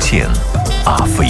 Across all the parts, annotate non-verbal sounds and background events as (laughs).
见、阿飞。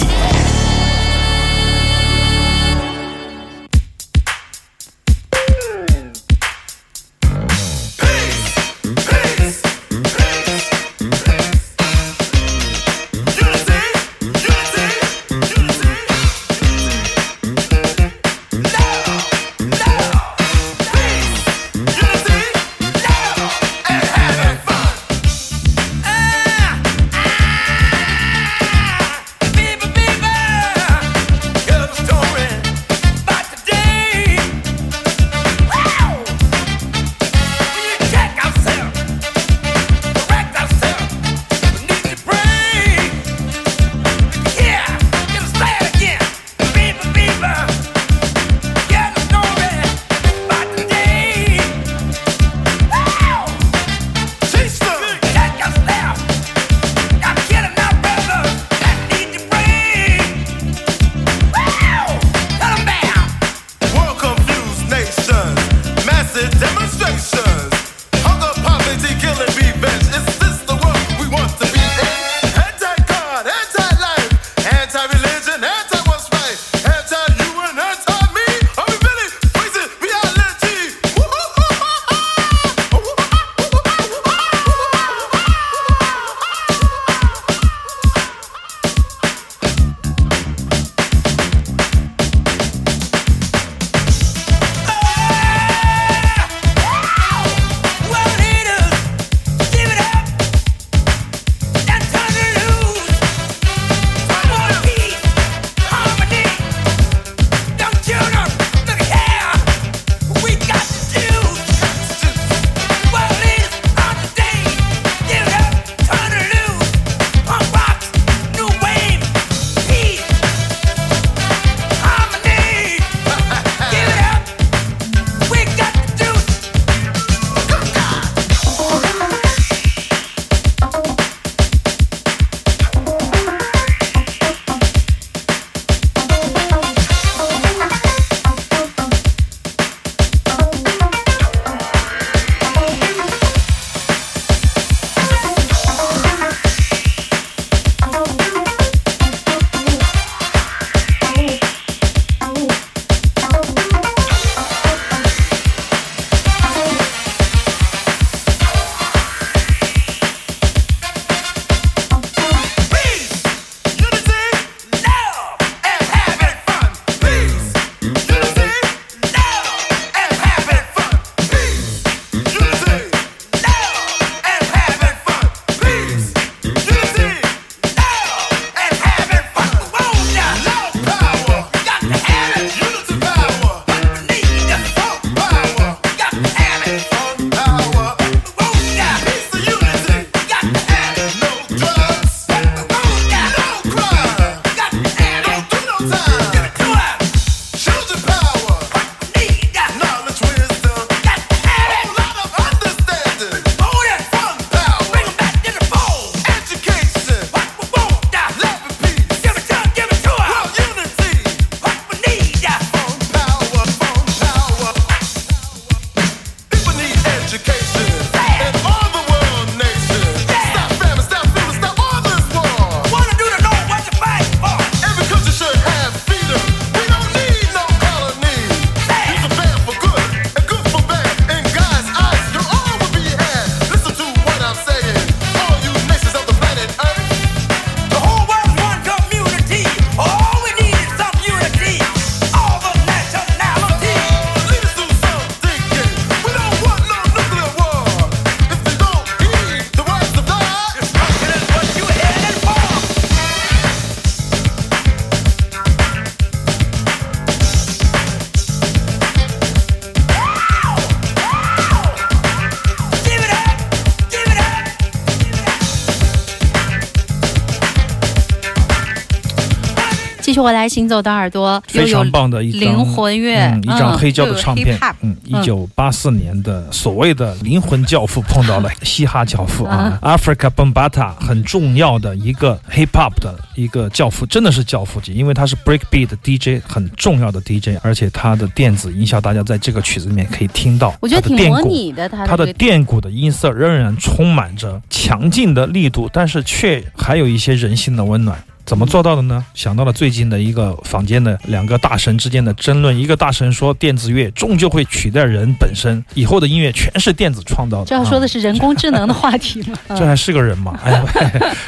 继续回来，行走的耳朵，非常棒的一灵魂乐，嗯，一张黑胶的唱片，嗯，一九八四年的所谓的灵魂教父碰到了嘻哈教父啊，Africa Bombata，很重要的一个 hip hop 的一个教父，真的是教父级，因为他是 breakbeat DJ 很重要的 DJ，而且他的电子音效大家在这个曲子里面可以听到，我觉得挺模拟的，他的电鼓的音色仍然充满着强劲的力度，但是却还有一些人性的温暖。怎么做到的呢？想到了最近的一个坊间的两个大神之间的争论。一个大神说，电子乐终究会取代人本身，以后的音乐全是电子创造的。这要说的是人工智能的话题吗？(laughs) 这还是个人吗？哎，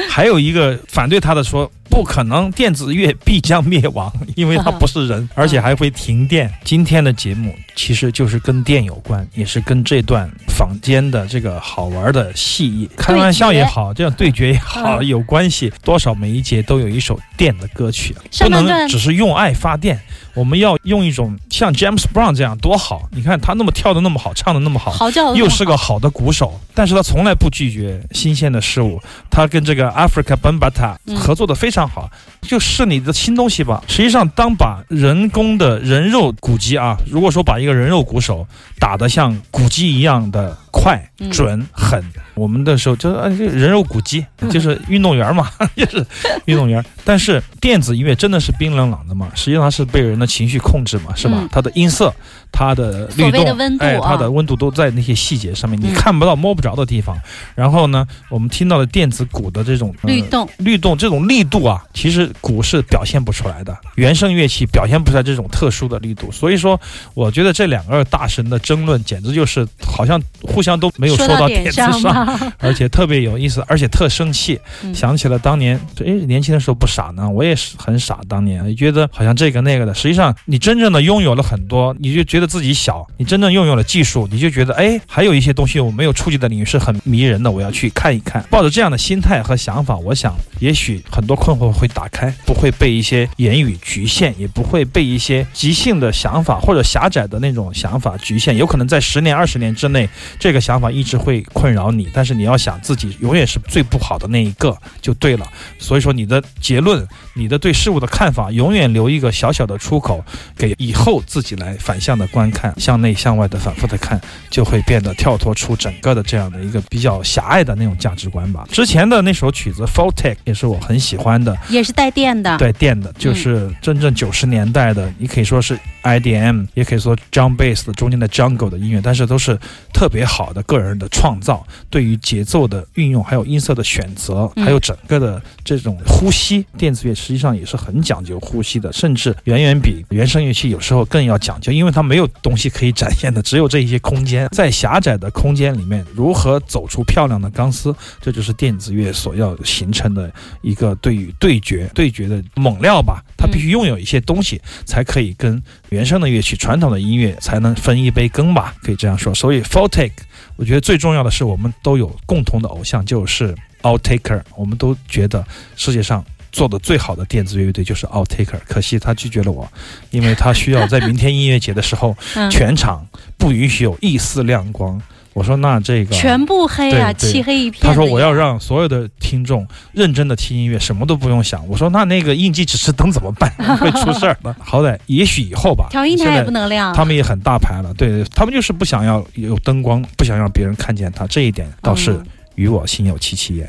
还有一个反对他的说。不可能，电子乐必将灭亡，因为它不是人，而且还会停电。今天的节目其实就是跟电有关，也是跟这段坊间的这个好玩的戏，开玩笑也好，这样对决也好有关系。多少每一节都有一首电的歌曲，不能只是用爱发电。我们要用一种像 James Brown 这样多好，你看他那么跳的那么好，唱的那么好，又是个好的鼓手，但是他从来不拒绝新鲜的事物。他跟这个 Africa Bambata 合作的非常好，就是你的新东西吧。实际上，当把人工的人肉鼓机啊，如果说把一个人肉鼓手打得像鼓机一样的。快、准、狠，我们的时候就是人肉鼓机，就是运动员嘛，(laughs) 就是运动员。但是电子音乐真的是冰冷冷的嘛？实际上是被人的情绪控制嘛，是吧？它的音色。它的律动，哎，它的温度都在那些细节上面，你看不到、摸不着的地方。然后呢，我们听到的电子鼓的这种律动、律动这种力度啊，其实鼓是表现不出来的，原声乐器表现不出来这种特殊的力度。所以说，我觉得这两个大神的争论简直就是好像互相都没有说到点子上，(laughs) 而且特别有意思，而且特生气。想起了当年，哎，年轻的时候不傻呢，我也是很傻。当年觉得好像这个那个的，实际上你真正的拥有了很多，你就觉得。自己小，你真正拥有了技术，你就觉得哎，还有一些东西我没有触及的领域是很迷人的，我要去看一看。抱着这样的心态和想法，我想也许很多困惑会打开，不会被一些言语局限，也不会被一些即兴的想法或者狭窄的那种想法局限。有可能在十年、二十年之内，这个想法一直会困扰你，但是你要想自己永远是最不好的那一个就对了。所以说，你的结论，你的对事物的看法，永远留一个小小的出口，给以后自己来反向的。观看向内向外的反复的看，就会变得跳脱出整个的这样的一个比较狭隘的那种价值观吧。之前的那首曲子《f o l t e c 也是我很喜欢的，也是带电的，带电的，就是真正九十年代的，你可以说是 IDM，也可以说 John Bass 的中间的 Jungle 的音乐，但是都是特别好的个人的创造，对于节奏的运用，还有音色的选择，还有整个的这种呼吸，电子乐实际上也是很讲究呼吸的，甚至远远比原声乐器有时候更要讲究，因为它没有。东西可以展现的只有这一些空间，在狭窄的空间里面，如何走出漂亮的钢丝，这就是电子乐所要形成的一个对于对决、对决的猛料吧。它必须拥有一些东西，才可以跟原声的乐器、传统的音乐才能分一杯羹吧，可以这样说。所以 f o r t a k e 我觉得最重要的是，我们都有共同的偶像，就是 Outtaker。我们都觉得世界上。做的最好的电子乐队就是 Outtaker，可惜他拒绝了我，因为他需要在明天音乐节的时候，(laughs) 全场不允许有一丝亮光。我说那这个全部黑啊，漆黑一片。他说我要让所有的听众认真的听音乐，什么都不用想。我说那那个应急指示灯怎么办？(laughs) 会出事儿的。好歹也许以后吧。调音台也不能亮。他们也很大牌了，对他们就是不想要有灯光，不想让别人看见他。这一点倒是与我心有戚戚焉。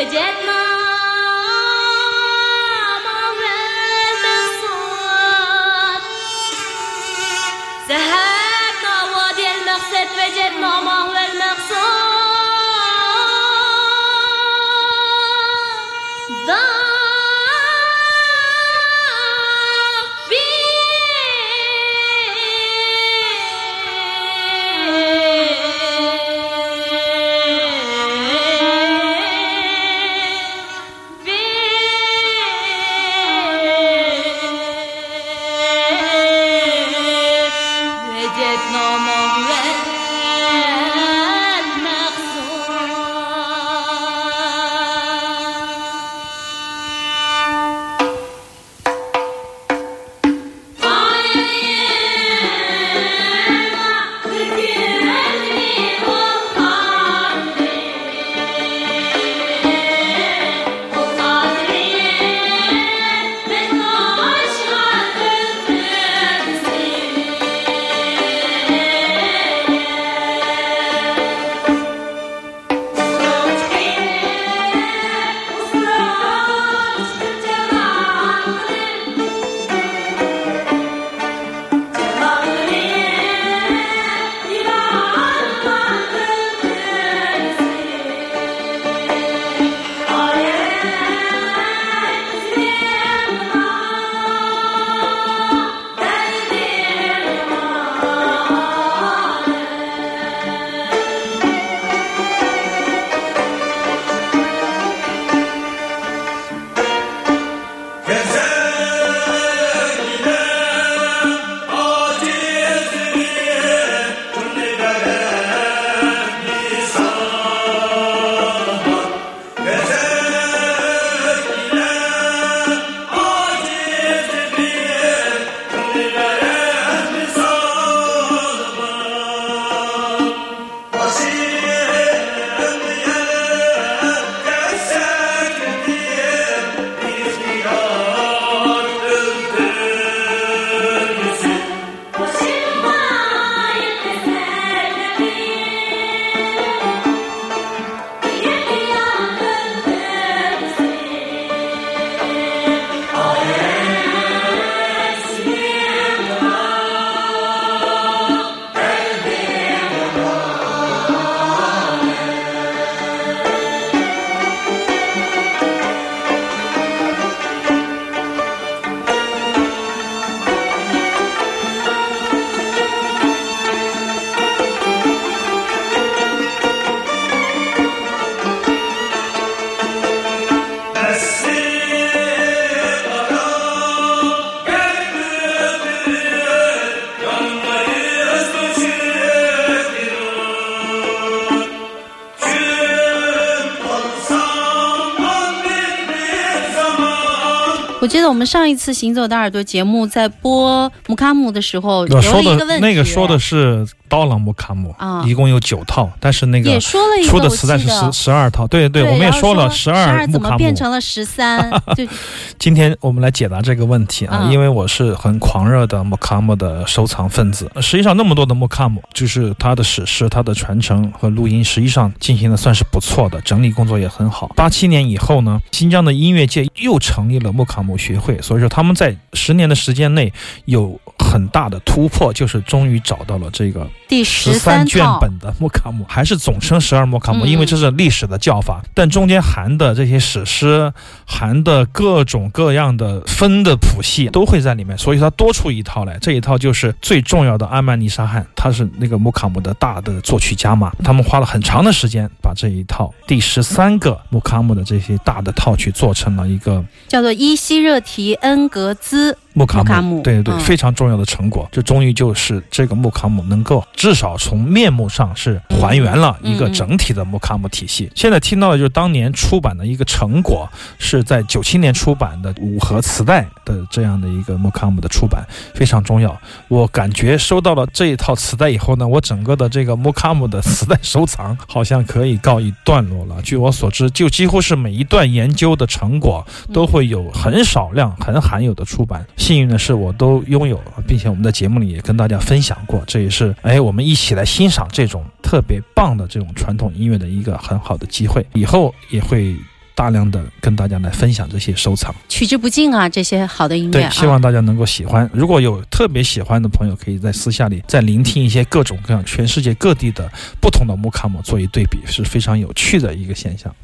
Vedete? 记得我们上一次《行走的耳朵》节目在播姆卡姆的时候，有说一个问题，那个说的是刀郎木卡姆啊，一共有九套，但是那个也说了一个出的实在是十十二套，对对，我们也说了十二木卡姆怎么变成了十三？(laughs) 就今天我们来解答这个问题啊，因为我是很狂热的木卡姆的收藏分子。实际上那么多的木卡姆，就是他的史诗、他的传承和录音，实际上进行的算是不错的，整理工作也很好。八七年以后呢，新疆的音乐界又成立了木卡姆学会，所以说他们在十年的时间内有。很大的突破，就是终于找到了这个第十三卷本的木卡姆，还是总称十二木卡姆，因为这是历史的叫法。但中间含的这些史诗，含的各种各样的分的谱系都会在里面，所以它多出一套来。这一套就是最重要的阿曼尼沙汉，他是那个木卡姆的大的作曲家嘛。他们花了很长的时间把这一套第十三个木卡姆的这些大的套曲做成了一个叫做伊西热提恩格兹。木卡姆，对对对，非常重要的成果，这终于就是这个木卡姆能够至少从面目上是还原了一个整体的木卡姆体系。现在听到的就是当年出版的一个成果，是在九七年出版的五盒磁带的这样的一个木卡姆的出版，非常重要。我感觉收到了这一套磁带以后呢，我整个的这个木卡姆的磁带收藏好像可以告一段落了。据我所知，就几乎是每一段研究的成果都会有很少量、很罕有的出版。幸运的是，我都拥有，并且我们在节目里也跟大家分享过，这也是哎，我们一起来欣赏这种特别棒的这种传统音乐的一个很好的机会。以后也会大量的跟大家来分享这些收藏，取之不尽啊！这些好的音乐，对，希望大家能够喜欢。如果有特别喜欢的朋友，可以在私下里再聆听一些各种各样全世界各地的不同的木卡姆，做一对比，是非常有趣的一个现象。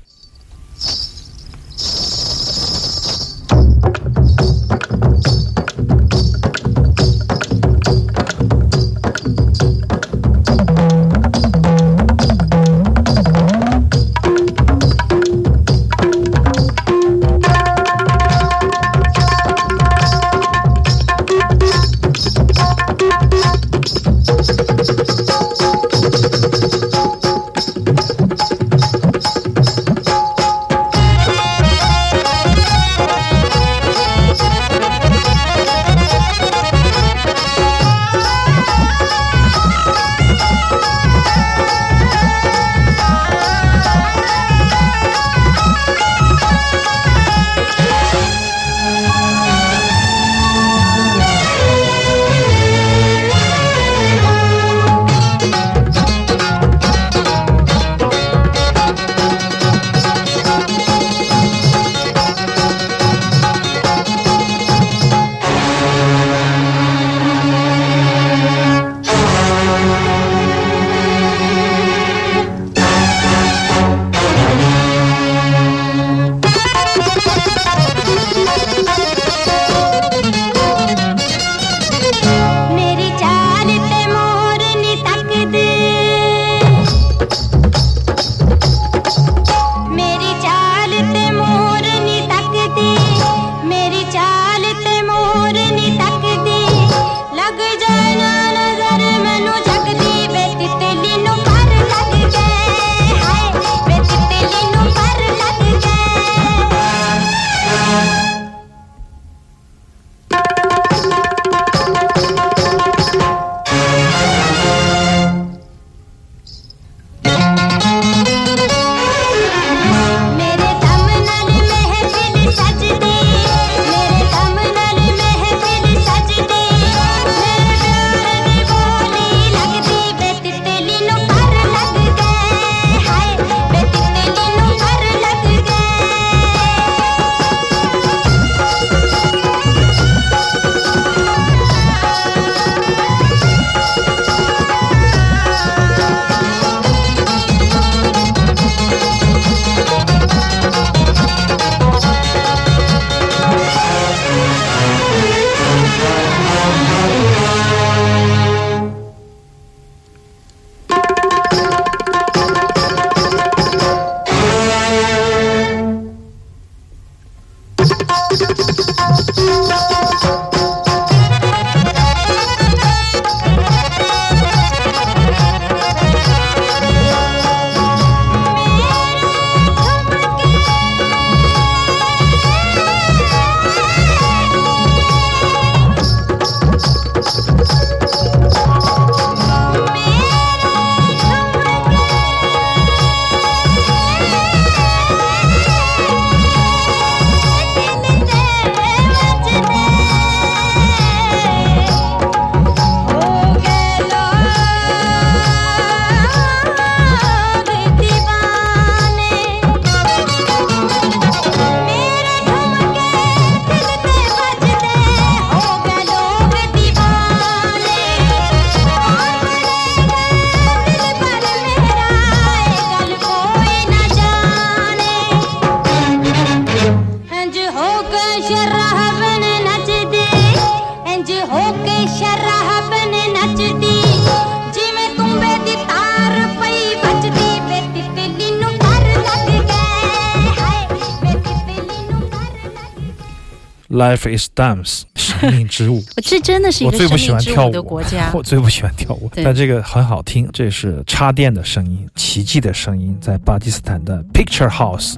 Life is dance，(laughs) 生命之舞。这真的是一个我最不喜生命之舞的欢跳舞国家。(laughs) 我最不喜欢跳舞，但这个很好听，这是插电的声音，奇迹的声音，在巴基斯坦的 Picture House。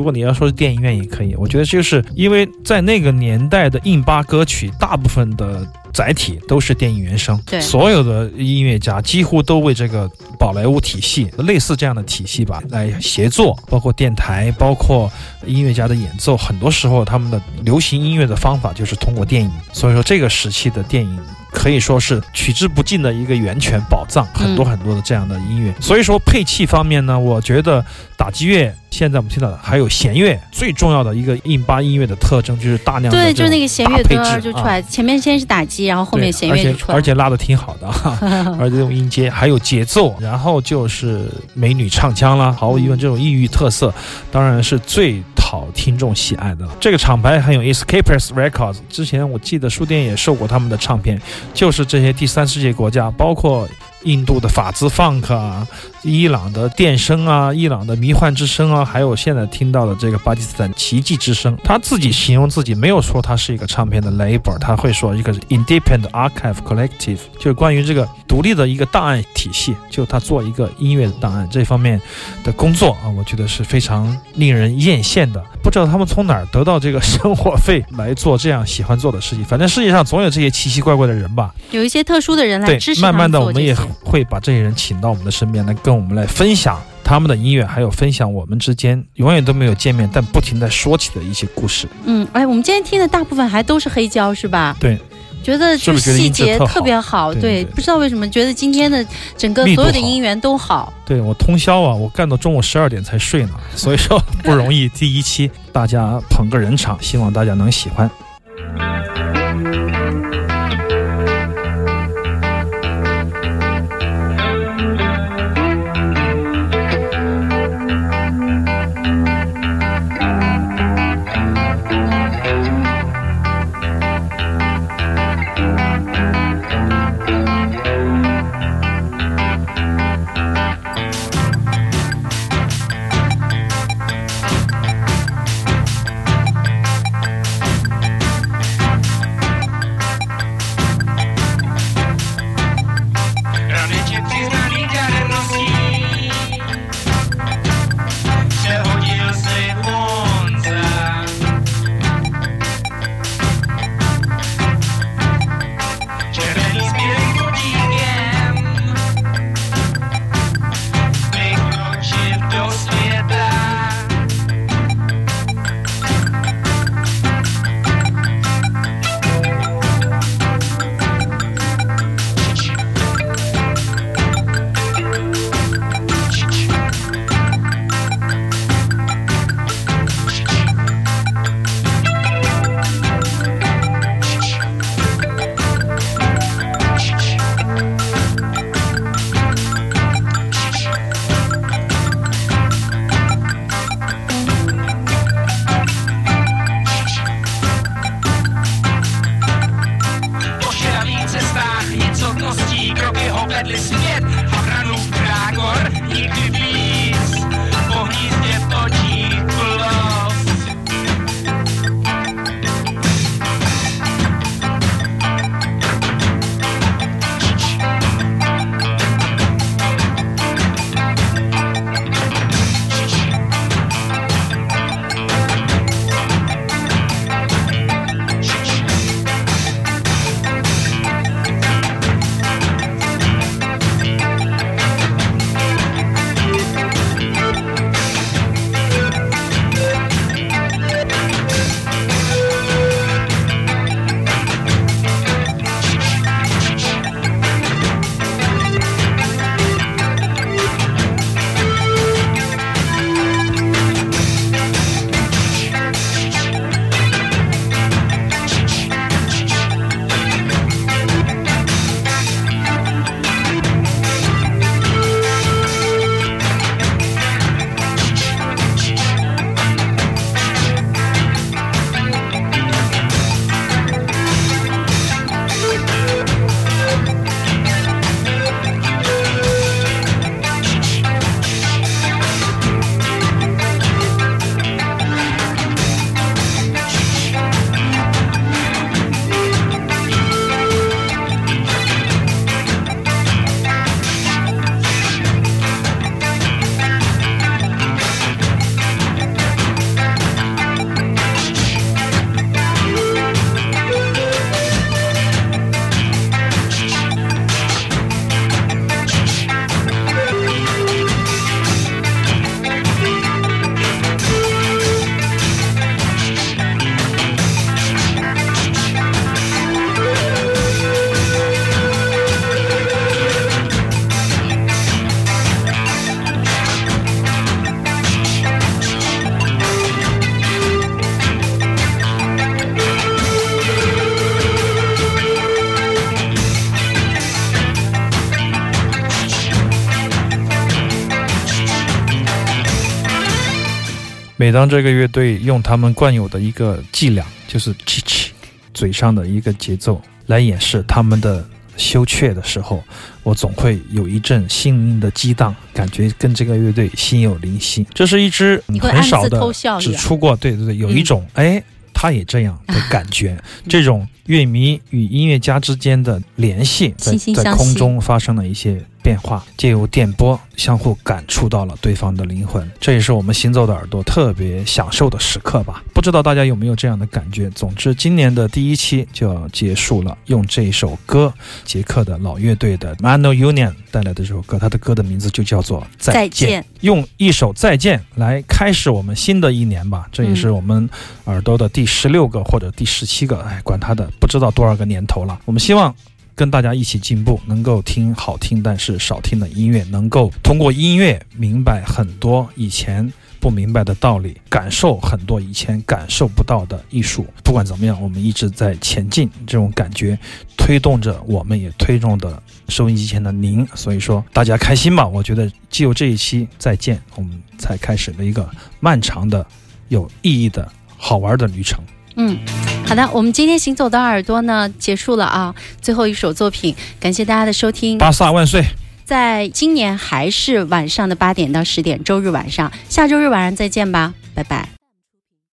如果你要说是电影院也可以，我觉得就是因为在那个年代的印巴歌曲，大部分的载体都是电影原声，对所有的音乐家几乎都为这个宝莱坞体系类似这样的体系吧来协作，包括电台，包括音乐家的演奏，很多时候他们的流行音乐的方法就是通过电影，所以说这个时期的电影。可以说是取之不尽的一个源泉宝藏，很多很多的这样的音乐。所以说配器方面呢，我觉得打击乐现在我们听到的还有弦乐，最重要的一个印巴音乐的特征就是大量的对，就是那个弦乐配置啊就出来，前面先是打击，然后后面弦乐就出来。而且拉的 (laughs) 挺好的，而且这种音阶还有节奏，然后就是美女唱腔啦，毫无疑问，这种异域特色当然是最讨听众喜爱的了。这个厂牌很有意思，Escapers Records，之前我记得书店也售过他们的唱片，就是这些第三世界国家，包括。印度的法兹 funk 啊，伊朗的电声啊，伊朗的迷幻之声啊，还有现在听到的这个巴基斯坦奇迹之声，他自己形容自己没有说他是一个唱片的 label，他会说一个 independent archive collective，就是关于这个独立的一个档案体系，就他做一个音乐的档案这方面的工作啊，我觉得是非常令人艳羡的。不知道他们从哪儿得到这个生活费来做这样喜欢做的事情，反正世界上总有这些奇奇怪怪的人吧。有一些特殊的人来支，持慢慢的我们也会把这些人请到我们的身边来，跟我们来分享他们的音乐，还有分享我们之间永远都没有见面但不停在说起的一些故事。嗯，哎，我们今天听的大部分还都是黑胶，是吧？对，觉得是不就细节特别好，对对不知道为什么觉得今天的整个所有的音源都好。对我通宵啊，我干到中午十二点才睡呢，所以说不容易。第一期大家捧个人场，希望大家能喜欢。每当这个乐队用他们惯有的一个伎俩，就是“叽叽”嘴上的一个节奏来掩饰他们的羞怯的时候，我总会有一阵心灵的激荡，感觉跟这个乐队心有灵犀。这是一支你很少的？只出过，对对对，有一种哎。他也这样的感觉，这种乐迷与音乐家之间的联系，在在空中发生了一些变化，借由电波相互感触到了对方的灵魂，这也是我们行走的耳朵特别享受的时刻吧。不知道大家有没有这样的感觉？总之，今年的第一期就要结束了，用这一首歌，捷克的老乐队的 Mano Union 带来的这首歌，他的歌的名字就叫做《再见》。见，用一首《再见》来开始我们新的一年吧，这也是我们耳朵的第十六个或者第十七个，哎，管它的，不知道多少个年头了。我们希望跟大家一起进步，能够听好听但是少听的音乐，能够通过音乐明白很多以前不明白的道理，感受很多以前感受不到的艺术。不管怎么样，我们一直在前进，这种感觉推动着我们，也推动着收音机前的您。所以说，大家开心吧！我觉得，只有这一期再见，我们才开始了一个漫长的、有意义的好玩的旅程。嗯，好的，我们今天行走的耳朵呢结束了啊，最后一首作品，感谢大家的收听。巴萨万岁！在今年还是晚上的八点到十点，周日晚上，下周日晚上再见吧，拜拜。